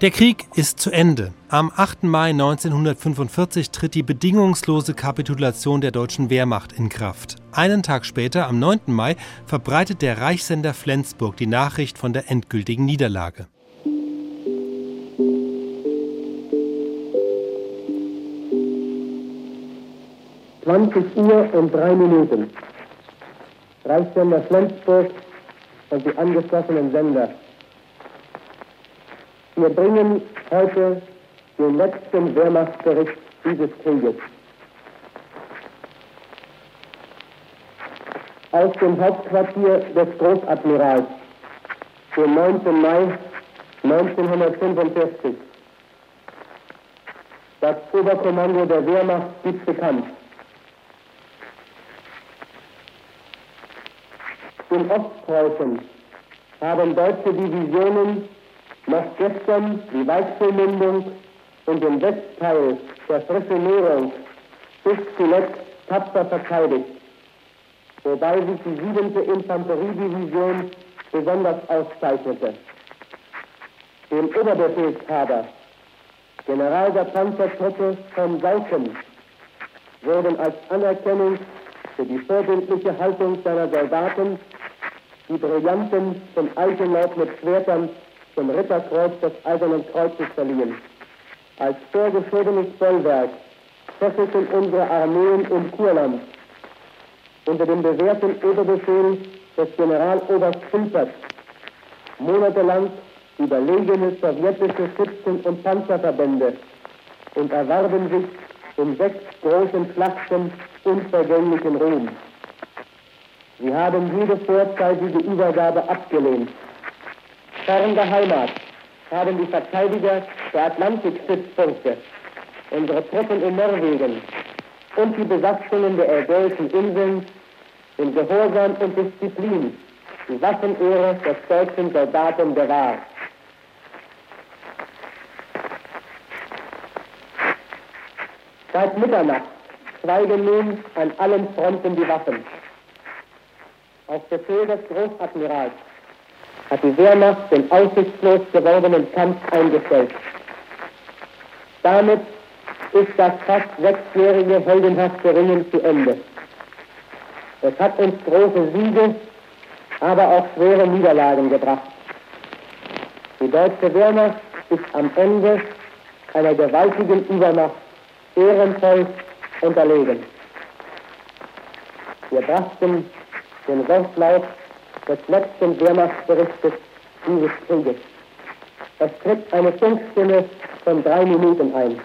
Der Krieg ist zu Ende. Am 8. Mai 1945 tritt die bedingungslose Kapitulation der deutschen Wehrmacht in Kraft. Einen Tag später, am 9. Mai, verbreitet der Reichssender Flensburg die Nachricht von der endgültigen Niederlage. »20 Uhr und drei Minuten. Reichssender Flensburg und die angeschlossenen Sender wir bringen heute den letzten Wehrmachtsbericht dieses Krieges. Aus dem Hauptquartier des Großadmirals, den 9. Mai 1945. Das Oberkommando der Wehrmacht gibt bekannt. In Ostpreußen haben deutsche Divisionen noch gestern die Weichselmündung und den Westteil der Frische Nährung bis zuletzt tapfer verteidigt, wobei sich die 7. Infanteriedivision besonders auszeichnete. Dem Oberbefehlshaber, General der Panzertruppe von Sauken, wurden als Anerkennung für die vorbildliche Haltung seiner Soldaten die Brillanten zum Eichenlaub mit Schwertern zum Ritterkreuz des Eisernen Kreuzes verliehen. Als vorgeschobenes Bollwerk fesselten unsere Armeen im Kurland unter dem bewährten Oberbefehl des Generaloberst Filpert monatelang überlegene sowjetische Schützen- und Panzerverbände und erwarben sich in sechs großen Schlachten unvergänglichen Ruhm. Sie haben jede vorzeitige Übergabe abgelehnt fern der Heimat haben die Verteidiger der Atlantikstützpunkte, unsere Truppen in Norwegen und die Besatzungen der Ägäischen Inseln in Gehorsam und Disziplin die Waffenehre des deutschen Soldaten bewahrt. Seit Mitternacht schweigen nun an allen Fronten die Waffen. Auf Befehl des Großadmirals hat die Wehrmacht den aussichtslos gewordenen Kampf eingestellt. Damit ist das fast sechsjährige heldenhafte Ringen zu Ende. Es hat uns große Siege, aber auch schwere Niederlagen gebracht. Die deutsche Wehrmacht ist am Ende einer gewaltigen Übermacht ehrenvoll unterlegen. Wir brachten den Wortlaut des letzten Wehrmachtsberichtes dieses Krieges. Es tritt eine Funkstimme von drei Minuten ein.